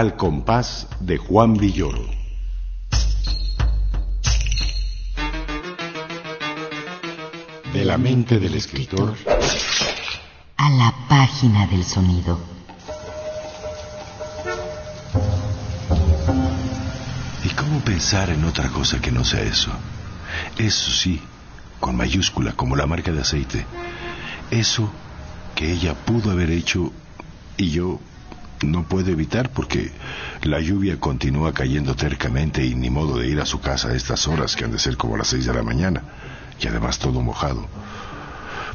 Al compás de Juan Villoro. De la mente del escritor A la página del sonido. ¿Y cómo pensar en otra cosa que no sea eso? Eso sí, con mayúscula, como la marca de aceite. Eso que ella pudo haber hecho y yo no puedo evitar porque la lluvia continúa cayendo tercamente y ni modo de ir a su casa a estas horas que han de ser como las seis de la mañana y además todo mojado.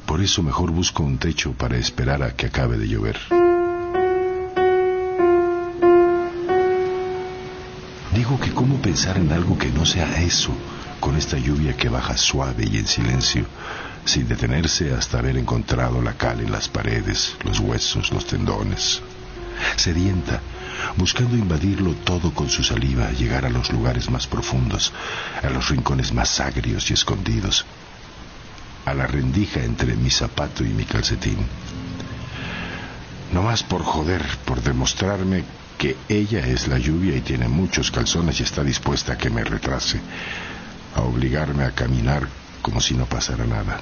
Por eso mejor busco un techo para esperar a que acabe de llover. Digo que cómo pensar en algo que no sea eso, con esta lluvia que baja suave y en silencio, sin detenerse hasta haber encontrado la cal en las paredes, los huesos, los tendones. Sedienta, buscando invadirlo todo con su saliva, llegar a los lugares más profundos, a los rincones más agrios y escondidos, a la rendija entre mi zapato y mi calcetín. No más por joder, por demostrarme que ella es la lluvia y tiene muchos calzones y está dispuesta a que me retrase, a obligarme a caminar como si no pasara nada.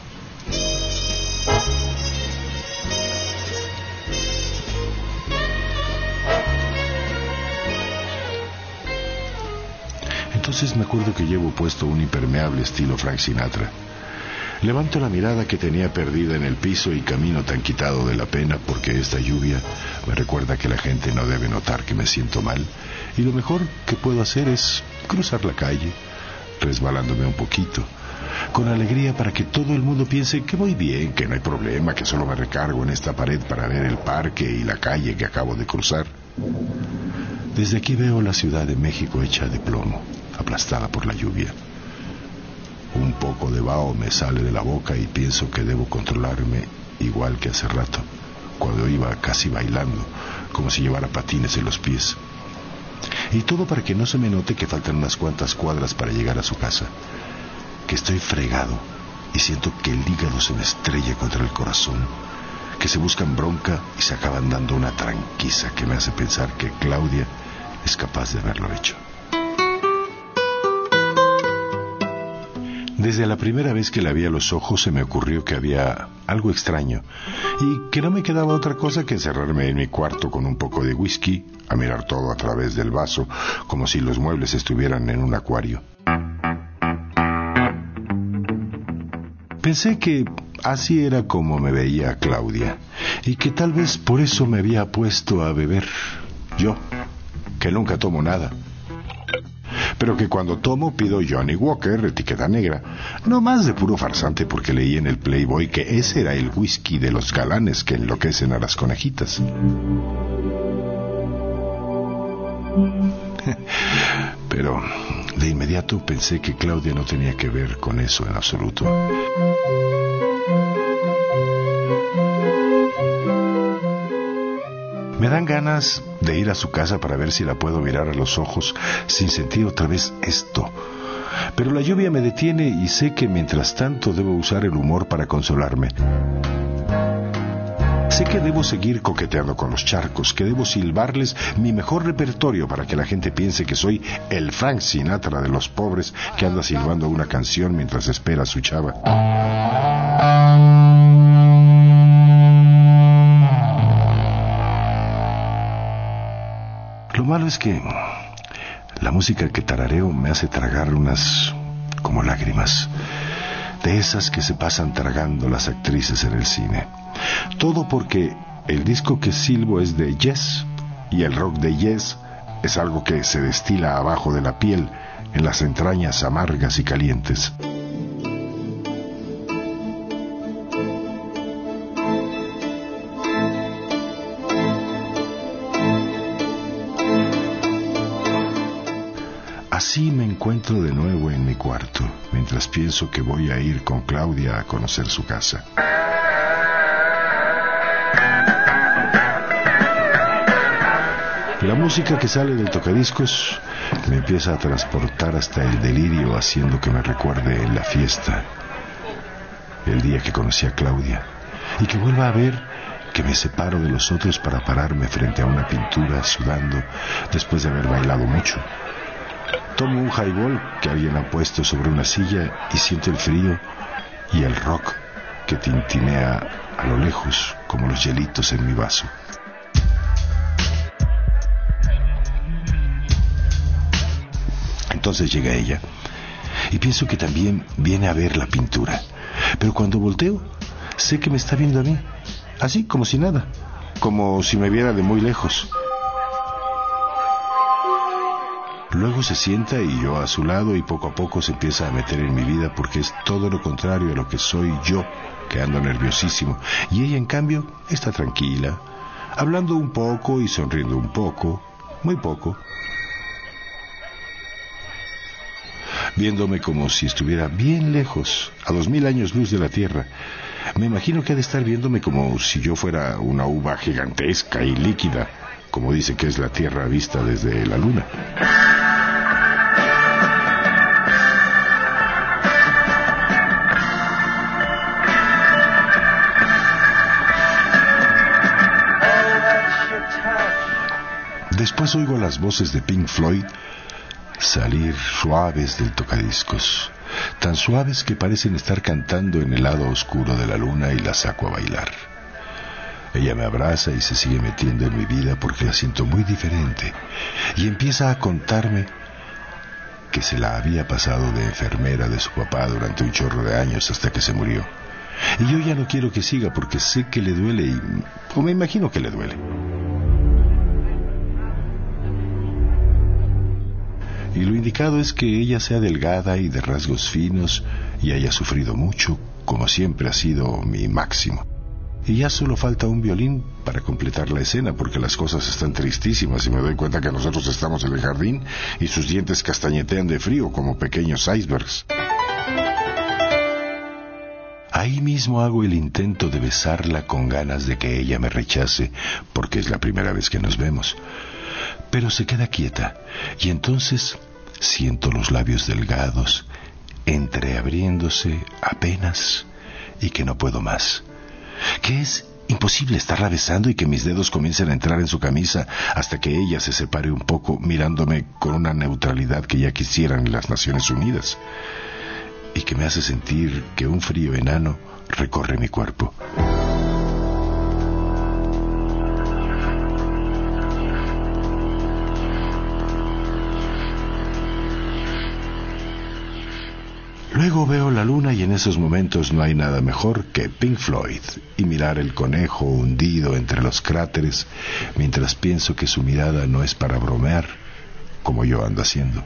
Entonces me acuerdo que llevo puesto un impermeable estilo Frank Sinatra. Levanto la mirada que tenía perdida en el piso y camino tan quitado de la pena porque esta lluvia me recuerda que la gente no debe notar que me siento mal y lo mejor que puedo hacer es cruzar la calle, resbalándome un poquito, con alegría para que todo el mundo piense que voy bien, que no hay problema, que solo me recargo en esta pared para ver el parque y la calle que acabo de cruzar. Desde aquí veo la Ciudad de México hecha de plomo, aplastada por la lluvia. Un poco de vaho me sale de la boca y pienso que debo controlarme igual que hace rato, cuando iba casi bailando, como si llevara patines en los pies. Y todo para que no se me note que faltan unas cuantas cuadras para llegar a su casa, que estoy fregado y siento que el hígado se me estrella contra el corazón, que se buscan bronca y se acaban dando una tranquiza que me hace pensar que Claudia es capaz de haberlo hecho. Desde la primera vez que la vi a los ojos se me ocurrió que había algo extraño y que no me quedaba otra cosa que encerrarme en mi cuarto con un poco de whisky, a mirar todo a través del vaso, como si los muebles estuvieran en un acuario. Pensé que así era como me veía Claudia y que tal vez por eso me había puesto a beber. Yo, que nunca tomo nada pero que cuando tomo pido Johnny Walker, etiqueta negra. No más de puro farsante porque leí en el Playboy que ese era el whisky de los galanes que enloquecen a las conejitas. Pero de inmediato pensé que Claudia no tenía que ver con eso en absoluto. Me dan ganas de ir a su casa para ver si la puedo mirar a los ojos sin sentir otra vez esto. Pero la lluvia me detiene y sé que mientras tanto debo usar el humor para consolarme. Sé que debo seguir coqueteando con los charcos, que debo silbarles mi mejor repertorio para que la gente piense que soy el Frank Sinatra de los pobres que anda silbando una canción mientras espera a su chava. Malo es que la música que tarareo me hace tragar unas como lágrimas, de esas que se pasan tragando las actrices en el cine. Todo porque el disco que silbo es de Yes y el rock de Yes es algo que se destila abajo de la piel, en las entrañas amargas y calientes. Así me encuentro de nuevo en mi cuarto, mientras pienso que voy a ir con Claudia a conocer su casa. La música que sale del tocadiscos me empieza a transportar hasta el delirio, haciendo que me recuerde la fiesta. el día que conocí a Claudia, y que vuelva a ver que me separo de los otros para pararme frente a una pintura sudando después de haber bailado mucho. Tomo un highball que alguien ha puesto sobre una silla y siento el frío y el rock que tintinea a lo lejos como los hielitos en mi vaso. Entonces llega ella y pienso que también viene a ver la pintura. Pero cuando volteo, sé que me está viendo a mí, así como si nada, como si me viera de muy lejos. Luego se sienta y yo a su lado y poco a poco se empieza a meter en mi vida porque es todo lo contrario a lo que soy yo, que ando nerviosísimo. Y ella en cambio está tranquila, hablando un poco y sonriendo un poco, muy poco. Viéndome como si estuviera bien lejos, a dos mil años luz de la Tierra. Me imagino que ha de estar viéndome como si yo fuera una uva gigantesca y líquida, como dice que es la Tierra vista desde la Luna. Después oigo las voces de Pink Floyd salir suaves del tocadiscos, tan suaves que parecen estar cantando en el lado oscuro de la luna y la saco a bailar. Ella me abraza y se sigue metiendo en mi vida porque la siento muy diferente y empieza a contarme que se la había pasado de enfermera de su papá durante un chorro de años hasta que se murió. Y yo ya no quiero que siga porque sé que le duele y... o me imagino que le duele. y lo indicado es que ella sea delgada y de rasgos finos y haya sufrido mucho, como siempre ha sido mi máximo. Y ya solo falta un violín para completar la escena, porque las cosas están tristísimas y me doy cuenta que nosotros estamos en el jardín y sus dientes castañetean de frío como pequeños icebergs. Ahí mismo hago el intento de besarla con ganas de que ella me rechace, porque es la primera vez que nos vemos pero se queda quieta y entonces siento los labios delgados entreabriéndose apenas y que no puedo más. Que es imposible estarla besando y que mis dedos comiencen a entrar en su camisa hasta que ella se separe un poco mirándome con una neutralidad que ya quisieran las Naciones Unidas y que me hace sentir que un frío enano recorre mi cuerpo. Luego veo la luna y en esos momentos no hay nada mejor que Pink Floyd y mirar el conejo hundido entre los cráteres mientras pienso que su mirada no es para bromear como yo ando haciendo.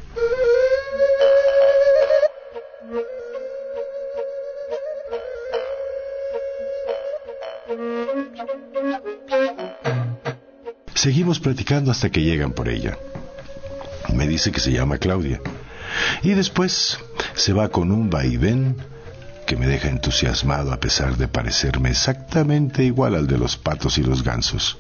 Seguimos platicando hasta que llegan por ella. Me dice que se llama Claudia. Y después se va con un vaivén que me deja entusiasmado a pesar de parecerme exactamente igual al de los patos y los gansos.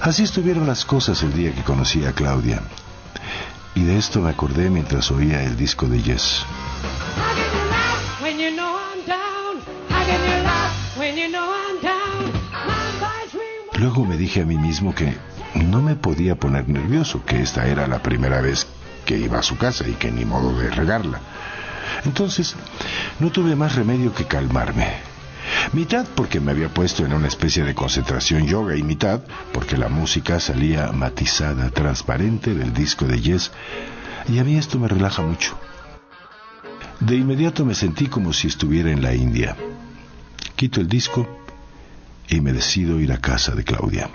Así estuvieron las cosas el día que conocí a Claudia. Y de esto me acordé mientras oía el disco de Yes. Luego me dije a mí mismo que no me podía poner nervioso, que esta era la primera vez que iba a su casa y que ni modo de regarla. Entonces, no tuve más remedio que calmarme. Mitad porque me había puesto en una especie de concentración yoga y mitad porque la música salía matizada, transparente del disco de Yes y a mí esto me relaja mucho. De inmediato me sentí como si estuviera en la India. Quito el disco y me decido ir a casa de Claudia.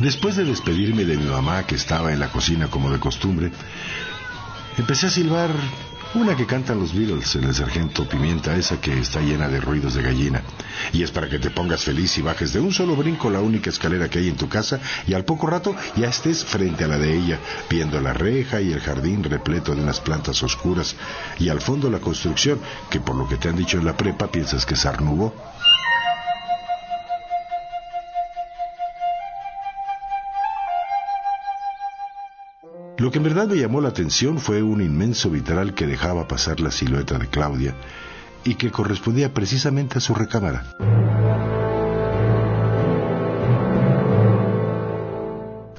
Después de despedirme de mi mamá, que estaba en la cocina como de costumbre, empecé a silbar una que cantan los Beatles en el Sargento Pimienta, esa que está llena de ruidos de gallina. Y es para que te pongas feliz y bajes de un solo brinco la única escalera que hay en tu casa y al poco rato ya estés frente a la de ella, viendo la reja y el jardín repleto de unas plantas oscuras y al fondo la construcción, que por lo que te han dicho en la prepa piensas que es Arnubó. Lo que en verdad me llamó la atención fue un inmenso vitral que dejaba pasar la silueta de Claudia y que correspondía precisamente a su recámara.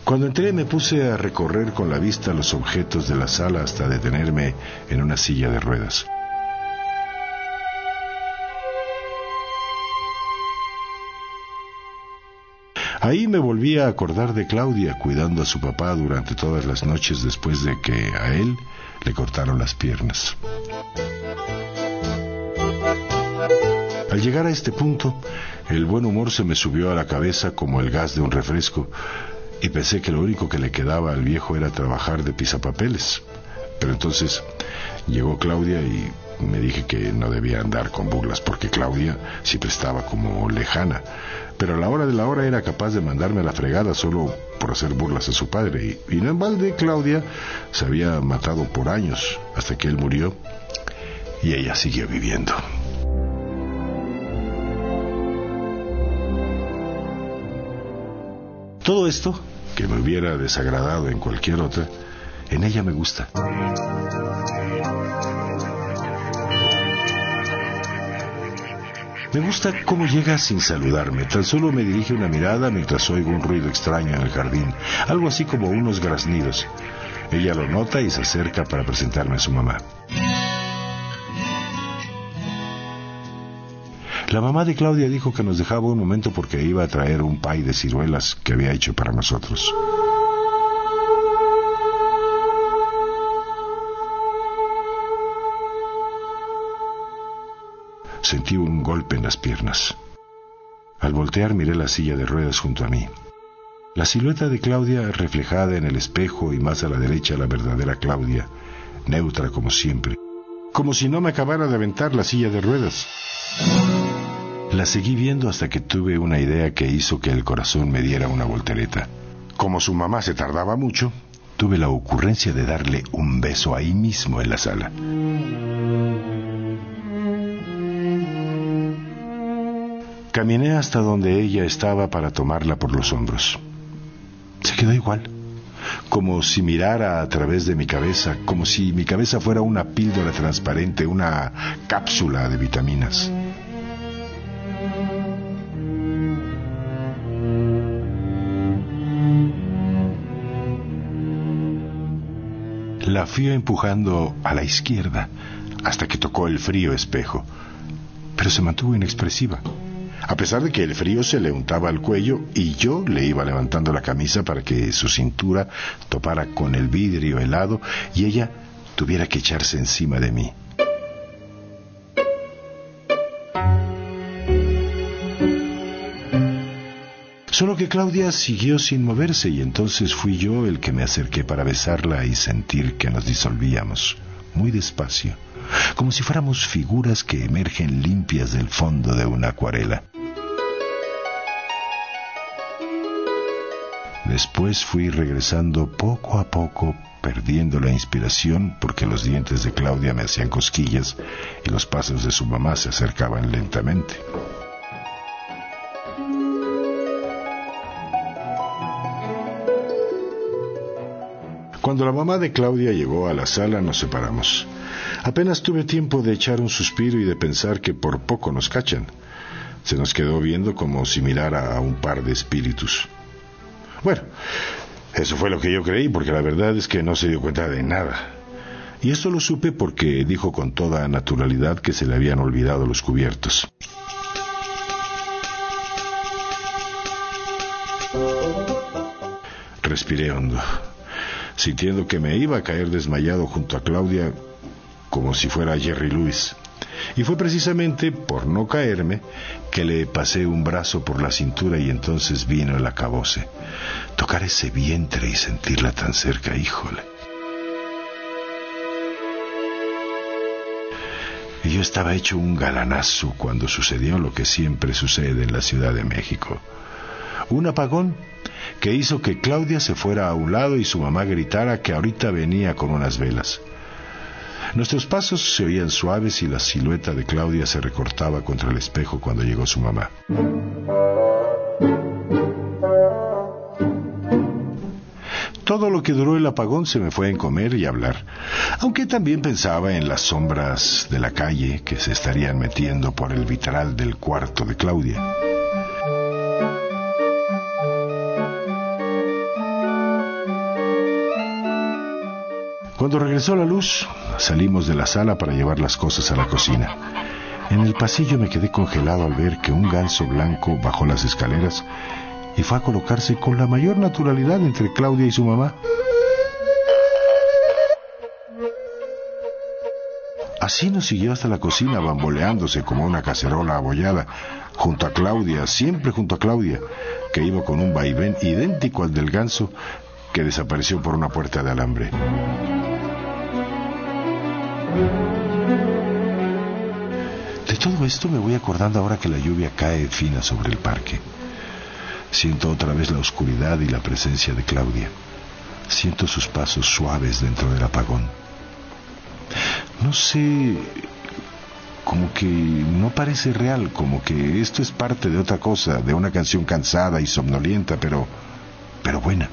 Cuando entré me puse a recorrer con la vista los objetos de la sala hasta detenerme en una silla de ruedas. Ahí me volví a acordar de Claudia cuidando a su papá durante todas las noches después de que a él le cortaron las piernas. Al llegar a este punto, el buen humor se me subió a la cabeza como el gas de un refresco y pensé que lo único que le quedaba al viejo era trabajar de pisapapeles. Pero entonces llegó Claudia y me dije que no debía andar con burlas porque Claudia siempre estaba como lejana pero a la hora de la hora era capaz de mandarme a la fregada solo por hacer burlas a su padre. Y, no en balde Claudia se había matado por años hasta que él murió y ella siguió viviendo. Todo esto, que me hubiera desagradado en cualquier otra, en ella me gusta. Me gusta cómo llega sin saludarme. Tan solo me dirige una mirada mientras oigo un ruido extraño en el jardín, algo así como unos graznidos. Ella lo nota y se acerca para presentarme a su mamá. La mamá de Claudia dijo que nos dejaba un momento porque iba a traer un pay de ciruelas que había hecho para nosotros. Sentí un golpe en las piernas. Al voltear miré la silla de ruedas junto a mí. La silueta de Claudia reflejada en el espejo y más a la derecha la verdadera Claudia, neutra como siempre, como si no me acabara de aventar la silla de ruedas. La seguí viendo hasta que tuve una idea que hizo que el corazón me diera una voltereta. Como su mamá se tardaba mucho, tuve la ocurrencia de darle un beso ahí mismo en la sala. Caminé hasta donde ella estaba para tomarla por los hombros. Se quedó igual, como si mirara a través de mi cabeza, como si mi cabeza fuera una píldora transparente, una cápsula de vitaminas. La fui empujando a la izquierda hasta que tocó el frío espejo, pero se mantuvo inexpresiva a pesar de que el frío se le untaba al cuello y yo le iba levantando la camisa para que su cintura topara con el vidrio helado y ella tuviera que echarse encima de mí. Solo que Claudia siguió sin moverse y entonces fui yo el que me acerqué para besarla y sentir que nos disolvíamos, muy despacio, como si fuéramos figuras que emergen limpias del fondo de una acuarela. Después fui regresando poco a poco, perdiendo la inspiración porque los dientes de Claudia me hacían cosquillas y los pasos de su mamá se acercaban lentamente. Cuando la mamá de Claudia llegó a la sala nos separamos. Apenas tuve tiempo de echar un suspiro y de pensar que por poco nos cachan. Se nos quedó viendo como si mirara a un par de espíritus. Bueno, eso fue lo que yo creí, porque la verdad es que no se dio cuenta de nada. Y esto lo supe porque dijo con toda naturalidad que se le habían olvidado los cubiertos. Respiré hondo, sintiendo que me iba a caer desmayado junto a Claudia como si fuera Jerry Lewis. Y fue precisamente por no caerme que le pasé un brazo por la cintura y entonces vino el acabose. Tocar ese vientre y sentirla tan cerca, híjole. Yo estaba hecho un galanazo cuando sucedió lo que siempre sucede en la Ciudad de México. Un apagón que hizo que Claudia se fuera a un lado y su mamá gritara que ahorita venía con unas velas. Nuestros pasos se oían suaves y la silueta de Claudia se recortaba contra el espejo cuando llegó su mamá. todo lo que duró el apagón se me fue en comer y hablar, aunque también pensaba en las sombras de la calle que se estarían metiendo por el vitral del cuarto de Claudia. Cuando regresó la luz, salimos de la sala para llevar las cosas a la cocina. En el pasillo me quedé congelado al ver que un ganso blanco bajó las escaleras y fue a colocarse con la mayor naturalidad entre Claudia y su mamá. Así nos siguió hasta la cocina, bamboleándose como una cacerola abollada, junto a Claudia, siempre junto a Claudia, que iba con un vaivén idéntico al del ganso que desapareció por una puerta de alambre. De todo esto me voy acordando ahora que la lluvia cae fina sobre el parque. Siento otra vez la oscuridad y la presencia de Claudia. Siento sus pasos suaves dentro del apagón. No sé, como que no parece real, como que esto es parte de otra cosa, de una canción cansada y somnolienta, pero, pero buena,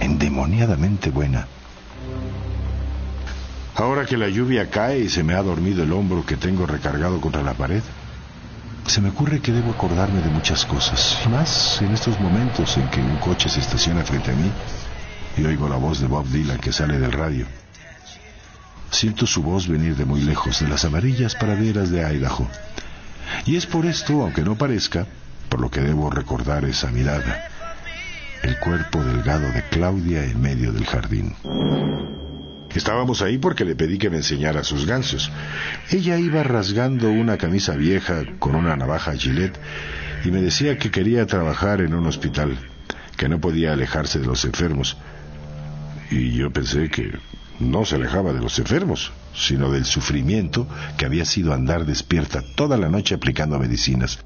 endemoniadamente buena. Ahora que la lluvia cae y se me ha dormido el hombro que tengo recargado contra la pared, se me ocurre que debo acordarme de muchas cosas, y más en estos momentos en que un coche se estaciona frente a mí y oigo la voz de Bob Dylan que sale del radio. Siento su voz venir de muy lejos, de las amarillas praderas de Idaho. Y es por esto, aunque no parezca, por lo que debo recordar esa mirada, el cuerpo delgado de Claudia en medio del jardín. Estábamos ahí porque le pedí que me enseñara sus gansos. Ella iba rasgando una camisa vieja con una navaja Gillette y me decía que quería trabajar en un hospital, que no podía alejarse de los enfermos. Y yo pensé que no se alejaba de los enfermos, sino del sufrimiento que había sido andar despierta toda la noche aplicando medicinas.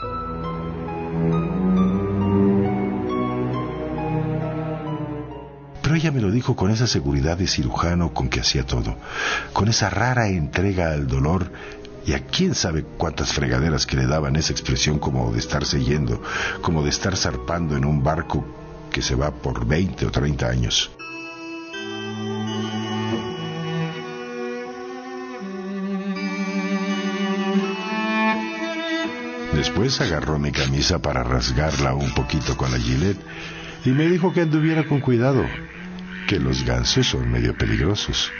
Ella me lo dijo con esa seguridad de cirujano con que hacía todo, con esa rara entrega al dolor y a quién sabe cuántas fregaderas que le daban esa expresión como de estarse yendo, como de estar zarpando en un barco que se va por 20 o 30 años. Después agarró mi camisa para rasgarla un poquito con la gilet y me dijo que anduviera con cuidado, que los gansos son medio peligrosos.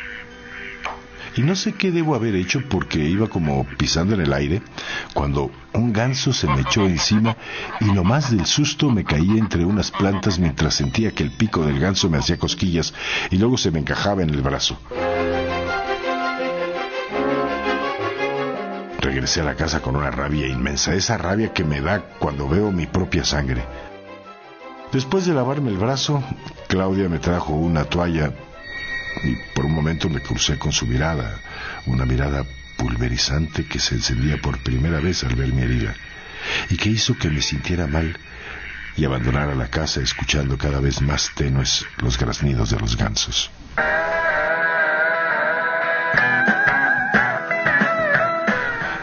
Y no sé qué debo haber hecho porque iba como pisando en el aire cuando un ganso se me echó encima y nomás del susto me caí entre unas plantas mientras sentía que el pico del ganso me hacía cosquillas y luego se me encajaba en el brazo. Regresé a la casa con una rabia inmensa, esa rabia que me da cuando veo mi propia sangre. Después de lavarme el brazo, Claudia me trajo una toalla y por un momento me crucé con su mirada, una mirada pulverizante que se encendía por primera vez al ver mi herida y que hizo que me sintiera mal y abandonara la casa escuchando cada vez más tenues los graznidos de los gansos.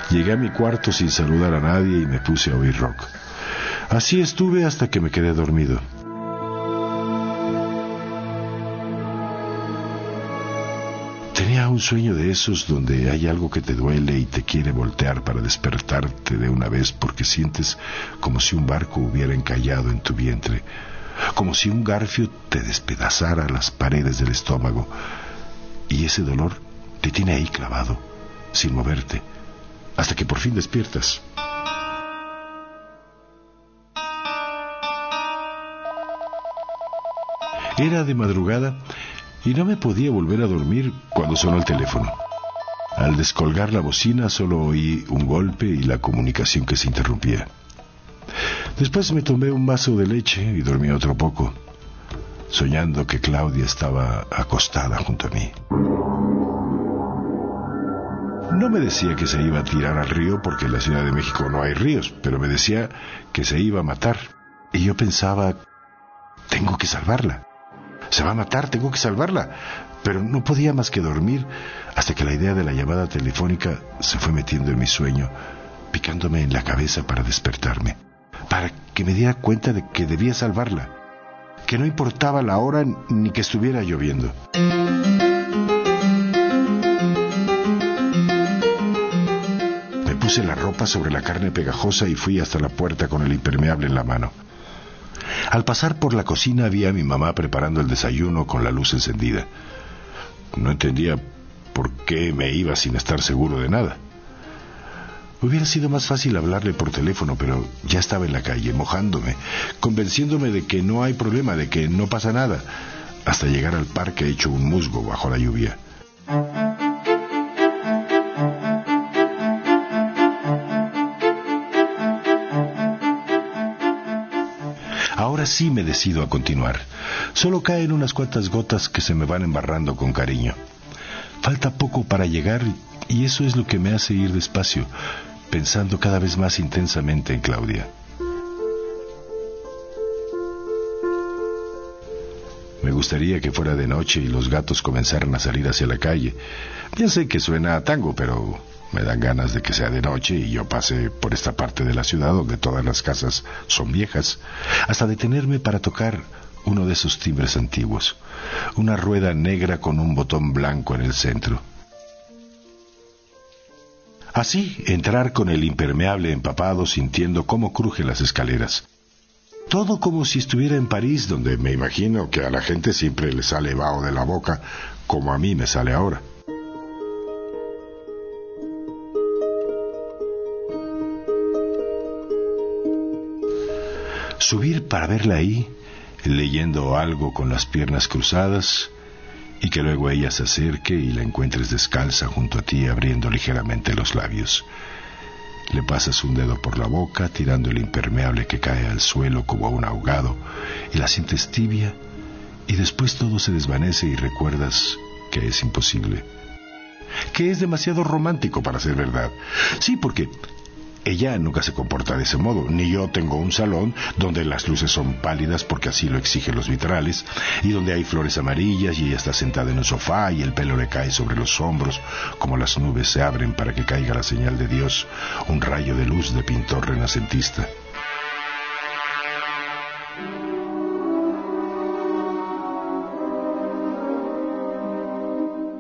Llegué a mi cuarto sin saludar a nadie y me puse a oír rock. Así estuve hasta que me quedé dormido. Tenía un sueño de esos donde hay algo que te duele y te quiere voltear para despertarte de una vez porque sientes como si un barco hubiera encallado en tu vientre, como si un garfio te despedazara las paredes del estómago y ese dolor te tiene ahí clavado, sin moverte, hasta que por fin despiertas. Era de madrugada y no me podía volver a dormir cuando sonó el teléfono. Al descolgar la bocina solo oí un golpe y la comunicación que se interrumpía. Después me tomé un vaso de leche y dormí otro poco, soñando que Claudia estaba acostada junto a mí. No me decía que se iba a tirar al río porque en la Ciudad de México no hay ríos, pero me decía que se iba a matar. Y yo pensaba, tengo que salvarla. Se va a matar, tengo que salvarla. Pero no podía más que dormir hasta que la idea de la llamada telefónica se fue metiendo en mi sueño, picándome en la cabeza para despertarme, para que me diera cuenta de que debía salvarla, que no importaba la hora ni que estuviera lloviendo. Me puse la ropa sobre la carne pegajosa y fui hasta la puerta con el impermeable en la mano. Al pasar por la cocina vi a mi mamá preparando el desayuno con la luz encendida. No entendía por qué me iba sin estar seguro de nada. Hubiera sido más fácil hablarle por teléfono, pero ya estaba en la calle, mojándome, convenciéndome de que no hay problema, de que no pasa nada, hasta llegar al parque hecho un musgo bajo la lluvia. Sí me decido a continuar. Solo caen unas cuantas gotas que se me van embarrando con cariño. Falta poco para llegar y eso es lo que me hace ir despacio, pensando cada vez más intensamente en Claudia. Me gustaría que fuera de noche y los gatos comenzaran a salir hacia la calle. Ya sé que suena a tango, pero me dan ganas de que sea de noche y yo pase por esta parte de la ciudad donde todas las casas son viejas, hasta detenerme para tocar uno de esos timbres antiguos, una rueda negra con un botón blanco en el centro. Así, entrar con el impermeable empapado sintiendo cómo crujen las escaleras. Todo como si estuviera en París, donde me imagino que a la gente siempre le sale vaho de la boca, como a mí me sale ahora. Subir para verla ahí, leyendo algo con las piernas cruzadas, y que luego ella se acerque y la encuentres descalza junto a ti abriendo ligeramente los labios. Le pasas un dedo por la boca, tirando el impermeable que cae al suelo como un ahogado, y la sientes tibia, y después todo se desvanece y recuerdas que es imposible. Que es demasiado romántico para ser verdad. Sí, porque ella nunca se comporta de ese modo, ni yo tengo un salón donde las luces son pálidas porque así lo exigen los vitrales, y donde hay flores amarillas y ella está sentada en un sofá y el pelo le cae sobre los hombros como las nubes se abren para que caiga la señal de Dios, un rayo de luz de pintor renacentista.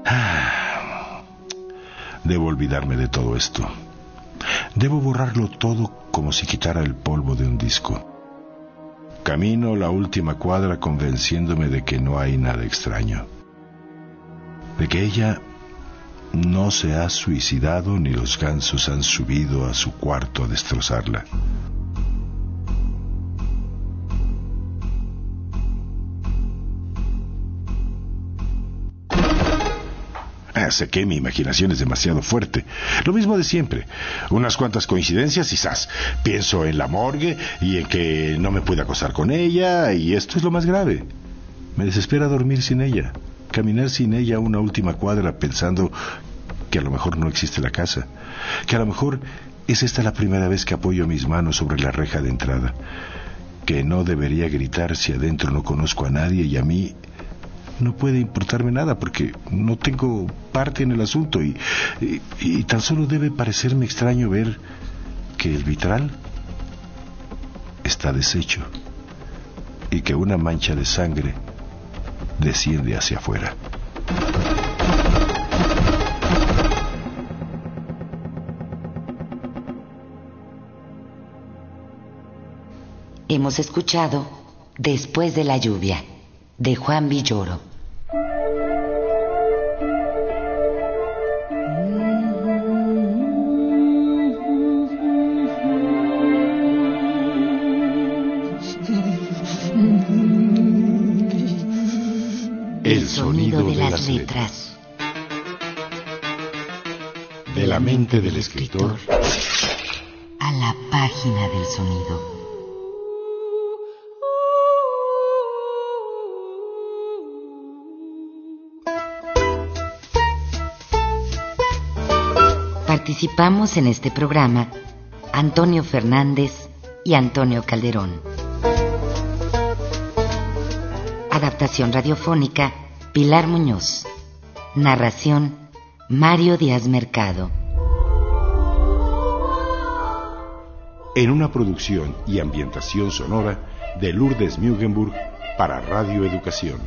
Ah, debo olvidarme de todo esto. Debo borrarlo todo como si quitara el polvo de un disco. Camino la última cuadra convenciéndome de que no hay nada extraño, de que ella no se ha suicidado ni los gansos han subido a su cuarto a destrozarla. Sé que mi imaginación es demasiado fuerte. Lo mismo de siempre. Unas cuantas coincidencias y. Pienso en la morgue y en que no me puede acostar con ella y esto es lo más grave. Me desespera dormir sin ella, caminar sin ella una última cuadra pensando que a lo mejor no existe la casa, que a lo mejor es esta la primera vez que apoyo mis manos sobre la reja de entrada, que no debería gritar si adentro no conozco a nadie y a mí no puede importarme nada porque no tengo parte en el asunto y, y, tan solo debe parecerme extraño ver que el vitral está deshecho y que una mancha de sangre desciende hacia afuera. Hemos escuchado Después de la lluvia de Juan Villoro. Del escritor a la página del sonido. Participamos en este programa Antonio Fernández y Antonio Calderón. Adaptación radiofónica Pilar Muñoz. Narración Mario Díaz Mercado. En una producción y ambientación sonora de Lourdes Mugenburg para Radio Educación.